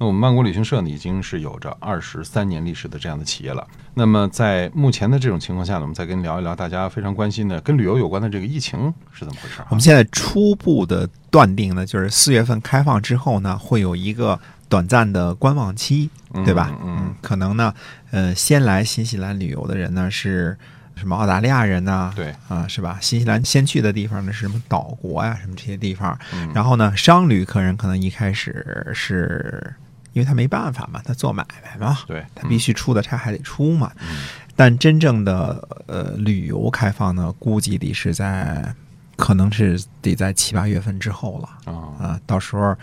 那我们曼谷旅行社呢，已经是有着二十三年历史的这样的企业了。那么在目前的这种情况下呢，我们再跟您聊一聊大家非常关心的跟旅游有关的这个疫情是怎么回事、啊？我们现在初步的断定呢，就是四月份开放之后呢，会有一个短暂的观望期，对吧？嗯，可能呢，呃，先来新西兰旅游的人呢是什么澳大利亚人呐、对啊，是吧？新西兰先去的地方呢是什么岛国呀、什么这些地方。嗯然后呢，商旅客人可能一开始是因为他没办法嘛，他做买卖嘛，对，他必须出的差还得出嘛。嗯但真正的呃旅游开放呢，估计得是在可能是得在七八月份之后了啊，啊。到时候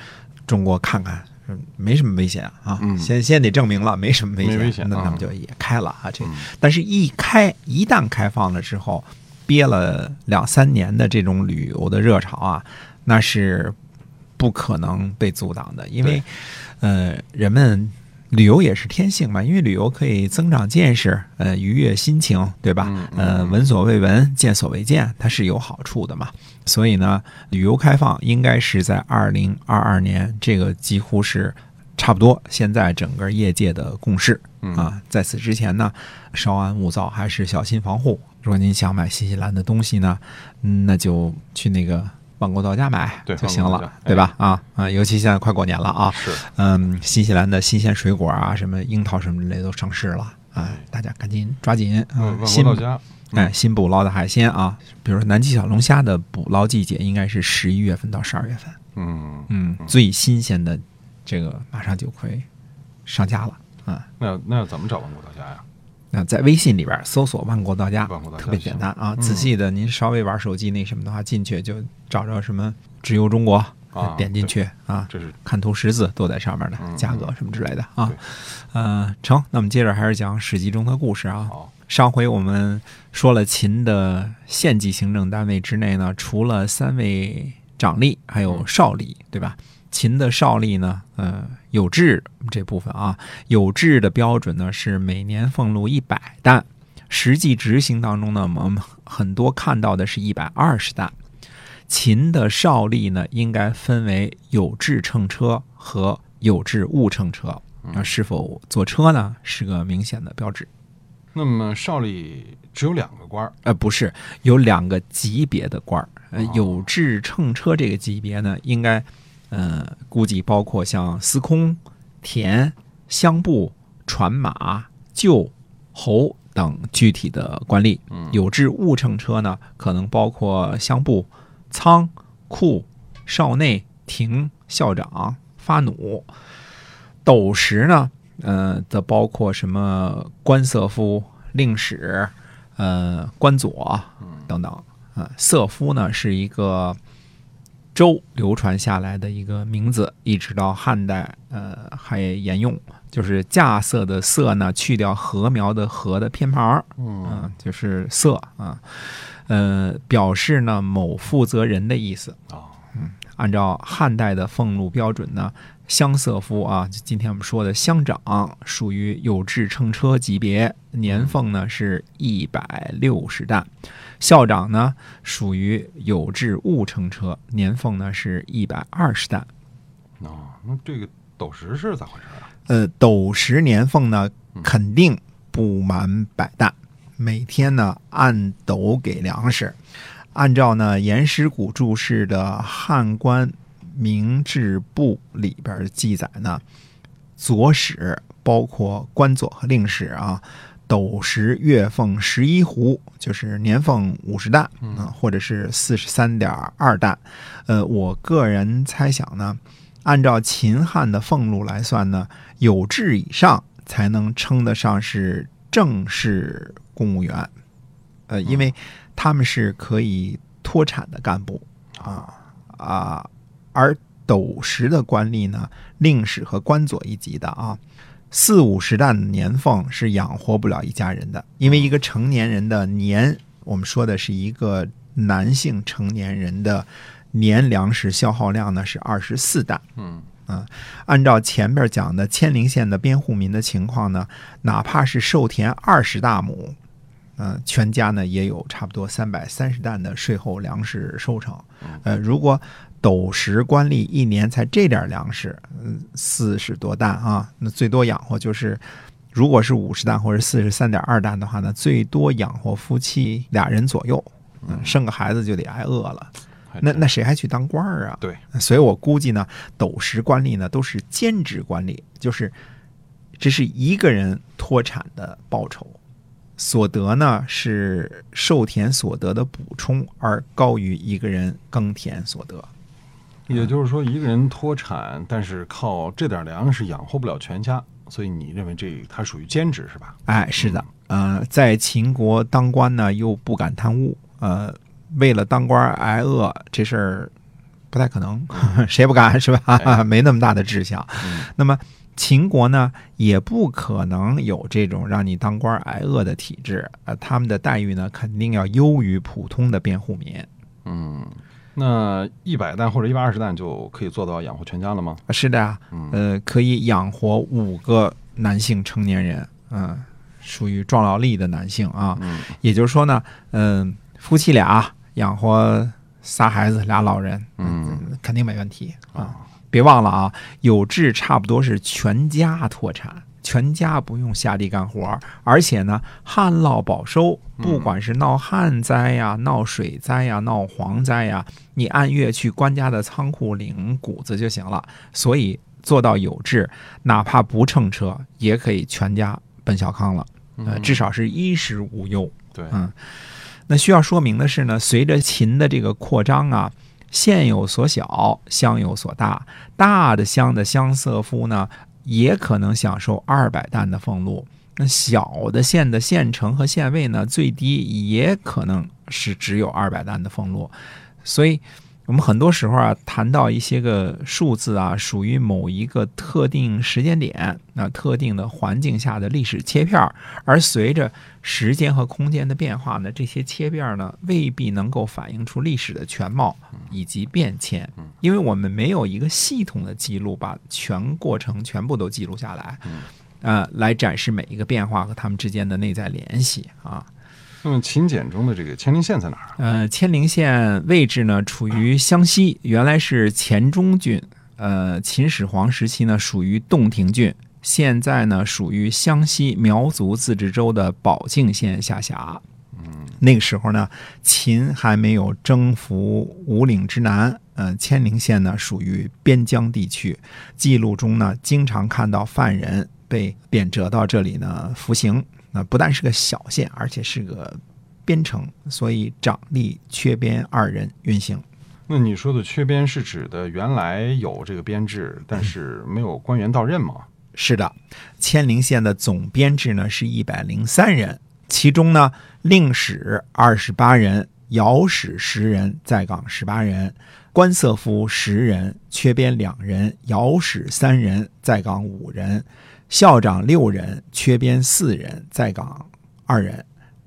中国看看。嗯没什么危险啊，嗯先先得证明了没什么危险，那咱们就也开了啊。这嗯但是，一开一旦开放了之后，憋了两三年的这种旅游的热潮啊，那是不可能被阻挡的，因为，呃，人们旅游也是天性嘛，因为旅游可以增长见识，呃，愉悦心情，对吧？嗯嗯呃，闻所未闻，见所未见，它是有好处的嘛。所以呢，旅游开放应该是在二零二二年，这个几乎是差不多现在整个业界的共识。嗯啊，在此之前呢，稍安勿躁，还是小心防护。如果您想买新西兰的东西呢，嗯那就去那个万国到家买就行了对吧？啊啊，尤其现在快过年了啊，是嗯，新西兰的新鲜水果啊，什么樱桃什么之类都上市了，哎，大家赶紧抓紧啊嗯，！万新国到家，哎，新捕捞的海鲜啊，比如说南极小龙虾的捕捞季节应该是十一月份到十二月份，嗯，嗯，最新鲜的这个马上就会上架了啊。那那要怎么找网购到家呀？那在微信里边搜索“万国到家万国到”，家特别简单啊。嗯仔细的，您稍微玩手机那什么的话，进去就找着什么“直邮中国”，啊点进去啊，这是看图识字都在上面的，嗯价格什么之类的啊对。呃，成，那我们接着还是讲《史记》中的故事啊。好，上回我们说了秦的县级行政单位之内呢，除了三位长吏，还有少吏，对吧？秦的少吏呢，呃，有制这部分啊，有制的标准呢是每年俸禄一百担，实际执行当中呢，我们很多看到的是一百二十担。秦的少吏呢，应该分为有制乘车和有制误乘车。那是否坐车呢，是个明显的标志。那么少吏只有两个官儿，呃，不是，有两个级别的官儿。呃哦，有制乘车这个级别呢，应该，呃，估计包括像司空、田、乡部、传马、旧、侯等具体的官吏。嗯有制物乘车呢，可能包括乡部、仓库、少内、廷、校长、发弩。斗石呢，呃，则包括什么官色夫、令史、呃，官佐等等。啊，色夫呢是一个周流传下来的一个名字，一直到汉代，呃，还沿用，就是架色的色呢，去掉禾苗的禾的偏旁儿，嗯啊，就是色啊，呃，表示呢某负责人的意思。啊，按照汉代的俸禄标准呢，乡色夫啊，就今天我们说的乡长，属于有志乘车级别，年俸呢是一百六十担；校长呢属于有制误乘车，年俸呢是一百二十担。哦，那这个斗石是咋回事啊？呃，斗石年俸呢肯定不满百担，每天呢按斗给粮食。按照呢颜师古注释的《汉官明制部》里边记载呢，左史包括官佐和令史啊，斗石月俸十一斛，就是年俸五十担啊、或者是四十三点二担。呃，我个人猜想呢，按照秦汉的俸禄来算呢，有志以上才能称得上是正式公务员。呃，因为他们是可以脱产的干部。啊啊，而斗石的官吏呢，令史和官佐一级的啊，四五十担的年俸是养活不了一家人的，因为一个成年人的年，我们说的是一个男性成年人的年粮食消耗量呢是二十四担。嗯。按照前边讲的千陵县的边户民的情况呢，哪怕是授田二十大亩，嗯、全家呢也有差不多三百三十担的税后粮食收成。呃，如果斗十官吏一年才这点粮食，嗯，四十多担啊，那最多养活就是，如果是五十担或者四十三点二担的话呢，最多养活夫妻俩人左右，嗯，生个孩子就得挨饿了。那那谁还去当官儿啊？对，所以我估计呢，斗十官吏呢都是兼职官吏，就是这是一个人脱产的报酬，所得呢是受田所得的补充，而高于一个人耕田所得。也就是说，一个人脱产，但是靠这点粮食养活不了全家，所以你认为这他属于兼职是吧？哎，是的，呃，在秦国当官呢又不敢贪污，呃，为了当官挨饿这事儿不太可能，谁不敢是吧？哎 没那么大的志向。嗯那么秦国呢，也不可能有这种让你当官挨饿的体制，呃，他们的待遇呢，肯定要优于普通的边户民。嗯，那一百担或者一百二十担就可以做到养活全家了吗？是的呃，可以养活五个男性成年人，嗯、属于壮劳力的男性啊。嗯也就是说呢，嗯、夫妻俩养活仨孩子俩老人，嗯肯定没问题啊。啊，别忘了啊，有志差不多是全家脱产，全家不用下地干活，而且呢，旱涝保收，不管是闹旱灾呀、闹水灾呀、闹蝗灾呀，你按月去官家的仓库领谷子就行了。所以做到有志，哪怕不乘车，也可以全家奔小康了。呃，嗯至少是衣食无忧。对，嗯，那需要说明的是呢，随着秦的这个扩张啊，县有所小，乡有所大，大的乡的乡色夫呢，也可能享受二百担的俸禄。那小的县的县城和县尉呢，最低也可能是只有二百担的俸禄。所以，我们很多时候啊，谈到一些个数字啊，属于某一个特定时间点、那特定的环境下的历史切片儿，而随着时间和空间的变化呢，这些切片儿呢未必能够反映出历史的全貌以及变迁，因为我们没有一个系统的记录，把全过程全部都记录下来，呃，来展示每一个变化和它们之间的内在联系啊。那么秦简中的这个千陵县在哪儿啊？呃，千陵县位置呢处于湘西，原来是黔中郡。呃，秦始皇时期呢属于洞庭郡，现在呢属于湘西苗族自治州的保靖县下辖。嗯，那个时候呢，秦还没有征服五岭之南。呃，千陵县呢属于边疆地区，记录中呢经常看到犯人被贬谪到这里呢服刑。那不但是个小县，而且是个边城，所以长吏、缺边二人运行。那你说的缺编是指的原来有这个编制，但是没有官员到任吗？是的，千陵县的总编制呢是一百零三人，其中呢令史二十八人，遥史十人，在岗十八人，官色夫十人，缺编两人，遥史三人，在岗五人，校长六人，缺编四人，在岗二人，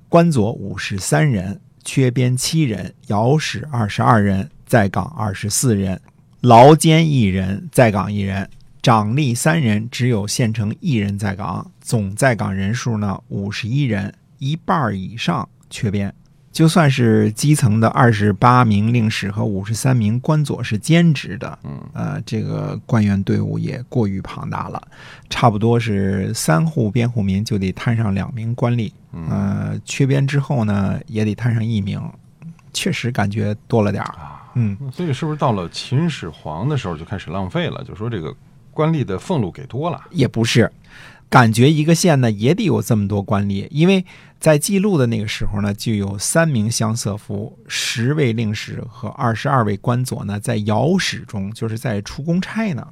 官佐五十三人，缺编七人，遥史二十二人，在岗二十四人，劳监一人，在岗一人。长吏三人，只有县城一人在岗，总在岗人数呢五十一人，一半以上缺编。就算是基层的二十八名令史和五十三名官佐是兼职的，嗯，呃，这个官员队伍也过于庞大了，差不多是三户边户民就得摊上两名官吏，呃，缺编之后呢也得摊上一名，确实感觉多了点儿。啊，嗯，那所以是不是到了秦始皇的时候就开始浪费了？就说这个官吏的俸禄给多了，也不是，感觉一个县呢也得有这么多官吏，因为在记录的那个时候呢，就有三名乡色夫、十位令史和二十二位官佐呢，在遥史中，就是在出公差呢。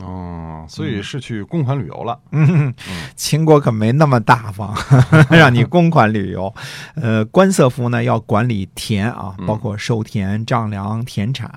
哦，所以是去公款旅游了。嗯，秦国可没那么大方，让你公款旅游。呃，官色夫呢要管理田啊，包括收田、丈量、田产；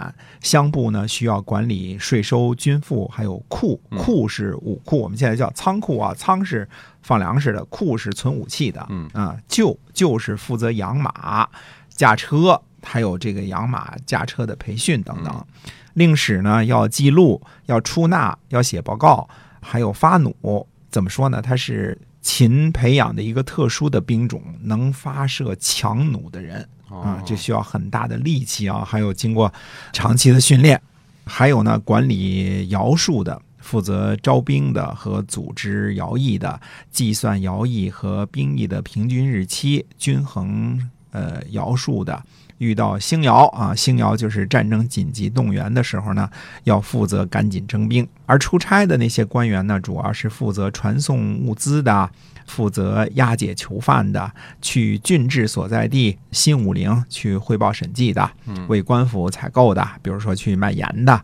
乡部呢需要管理税收、军赋，还有库。库是武库，我们现在叫仓库啊，仓是放粮食的，库是存武器的。嗯啊，厩就是负责养马、驾车，还有这个养马驾车的培训等等。令史呢要记录，要出纳，要写报告，还有发弩。怎么说呢？他是秦培养的一个特殊的兵种，能发射强弩的人啊，这需要很大的力气啊，还有经过长期的训练。还有呢，管理徭戍的，负责招兵的和组织徭役的，计算徭役和兵役的平均日期，均衡呃徭戍的。遇到兴徭啊，兴徭就是战争紧急动员的时候呢，要负责赶紧征兵。而出差的那些官员呢，主要是负责传送物资的，负责押解囚犯的，去郡治所在地新武陵去汇报审计的，为官府采购的，比如说去卖盐的，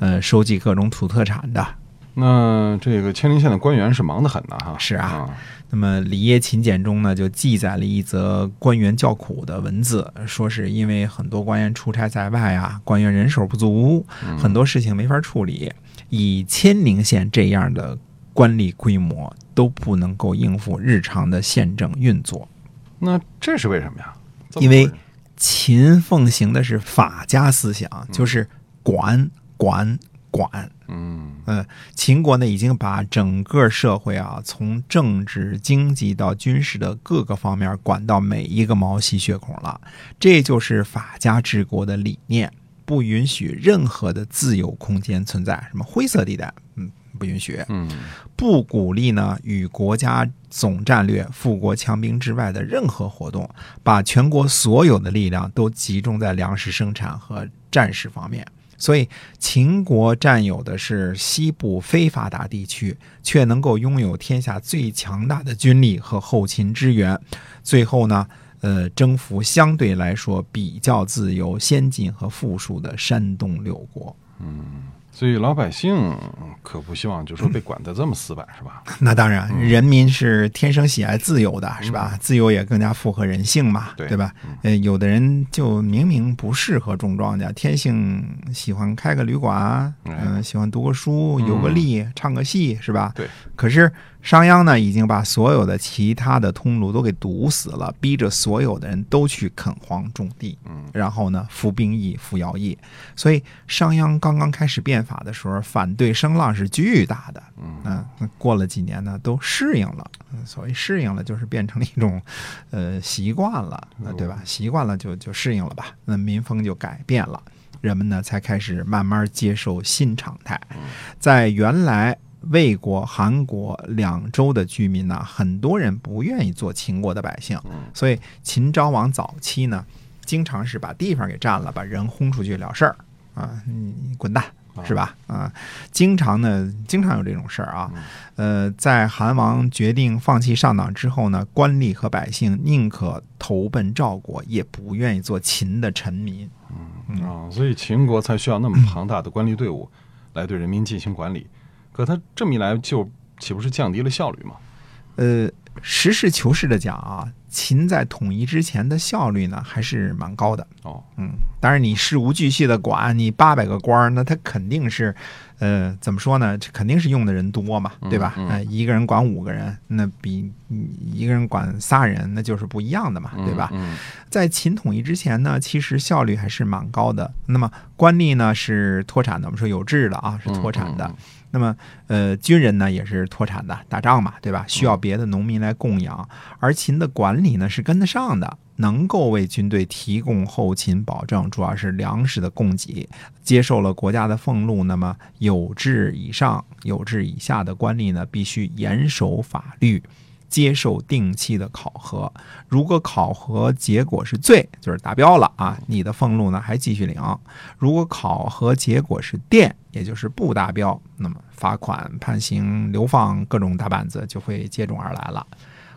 呃，收集各种土特产的。那这个千陵县的官员是忙得很呐，哈。是啊。那么《里耶秦简》中呢，就记载了一则官员叫苦的文字，说是因为很多官员出差在外啊，官员人手不足，很多事情没法处理，以千陵县这样的官吏规模都不能够应付日常的县政运作。那这是为什么呀？因为秦奉行的是法家思想，就是管管管。嗯呃，秦国呢已经把整个社会啊，从政治、经济到军事的各个方面管到每一个毛细血孔了。这就是法家治国的理念，不允许任何的自由空间存在，什么灰色地带，嗯，不允许。嗯，不鼓励呢与国家总战略、富国强兵之外的任何活动，把全国所有的力量都集中在粮食生产和战事方面。所以，秦国占有的是西部非发达地区，却能够拥有天下最强大的军力和后勤支援。最后呢，呃，征服相对来说比较自由、先进和富庶的山东六国。嗯。所以老百姓可不希望，就说被管得这么死板，是吧？那当然，人民是天生喜爱自由的，是吧？自由也更加符合人性嘛，对吧？呃，有的人就明明不适合种庄稼，天性喜欢开个旅馆，嗯，喜欢读个书、游个历、唱个戏，是吧？对。可是商鞅呢，已经把所有的其他的通路都给堵死了，逼着所有的人都去垦荒种地，嗯，然后呢，服兵役、服徭役。所以商鞅刚刚开始变法的时候，反对声浪是巨大的，嗯，那过了几年呢，都适应了。所谓适应了，就是变成了一种呃习惯了，对吧？习惯了就就适应了吧。那民风就改变了，人们呢才开始慢慢接受新常态，在原来。魏国、韩国两州的居民呢，很多人不愿意做秦国的百姓，所以秦昭王早期呢，经常是把地方给占了，把人轰出去了事儿。啊，你滚蛋是吧？啊，经常呢，经常有这种事儿啊。呃，在韩王决定放弃上党之后呢，官吏和百姓宁可投奔赵国，也不愿意做秦的臣民。嗯啊，所以秦国才需要那么庞大的官吏队伍来对人民进行管理。可他这么一来，就岂不是降低了效率吗？呃，实事求是的讲啊，秦在统一之前的效率呢，还是蛮高的。哦，嗯，当然你事无巨细的管你八百个官儿，那他肯定是，呃，怎么说呢？这肯定是用的人多嘛，对吧？嗯，一个人管五个人，那比一个人管仨人，那就是不一样的嘛，对吧？嗯，在秦统一之前呢，其实效率还是蛮高的。那么官吏呢是脱产的，我们说有制的啊，是脱产的。那么，呃，军人呢也是脱产的，打仗嘛，对吧？需要别的农民来供养，而秦的管理呢是跟得上的，能够为军队提供后勤保证，主要是粮食的供给。接受了国家的俸禄，那么有志以上、有志以下的官吏呢，必须严守法律。接受定期的考核，如果考核结果是罪，就是达标了啊，你的俸禄呢还继续领；如果考核结果是垫，也就是不达标，那么罚款、判刑、流放各种大板子就会接踵而来了。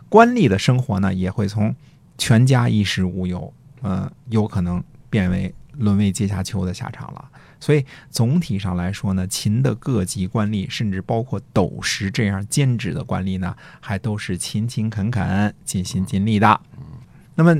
官吏的生活呢，也会从全家衣食无忧，嗯，有可能变为沦为阶下囚的下场了。所以总体上来说呢，秦的各级官吏，甚至包括斗石这样兼职的官吏呢，还都是勤勤恳恳、尽心尽力的。那么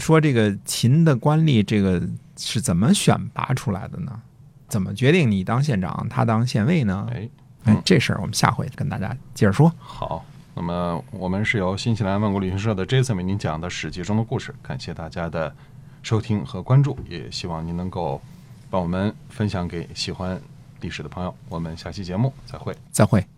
说这个秦的官吏，这个是怎么选拔出来的呢？怎么决定你当县长，他当县尉呢？哎，哎，这事儿我们下回跟大家接着说。好，那么我们是由新西兰万国旅行社的 Jason 为您讲的《史记》中的故事，感谢大家的收听和关注，也希望您能够让我们分享给喜欢历史的朋友。我们下期节目再会。再会。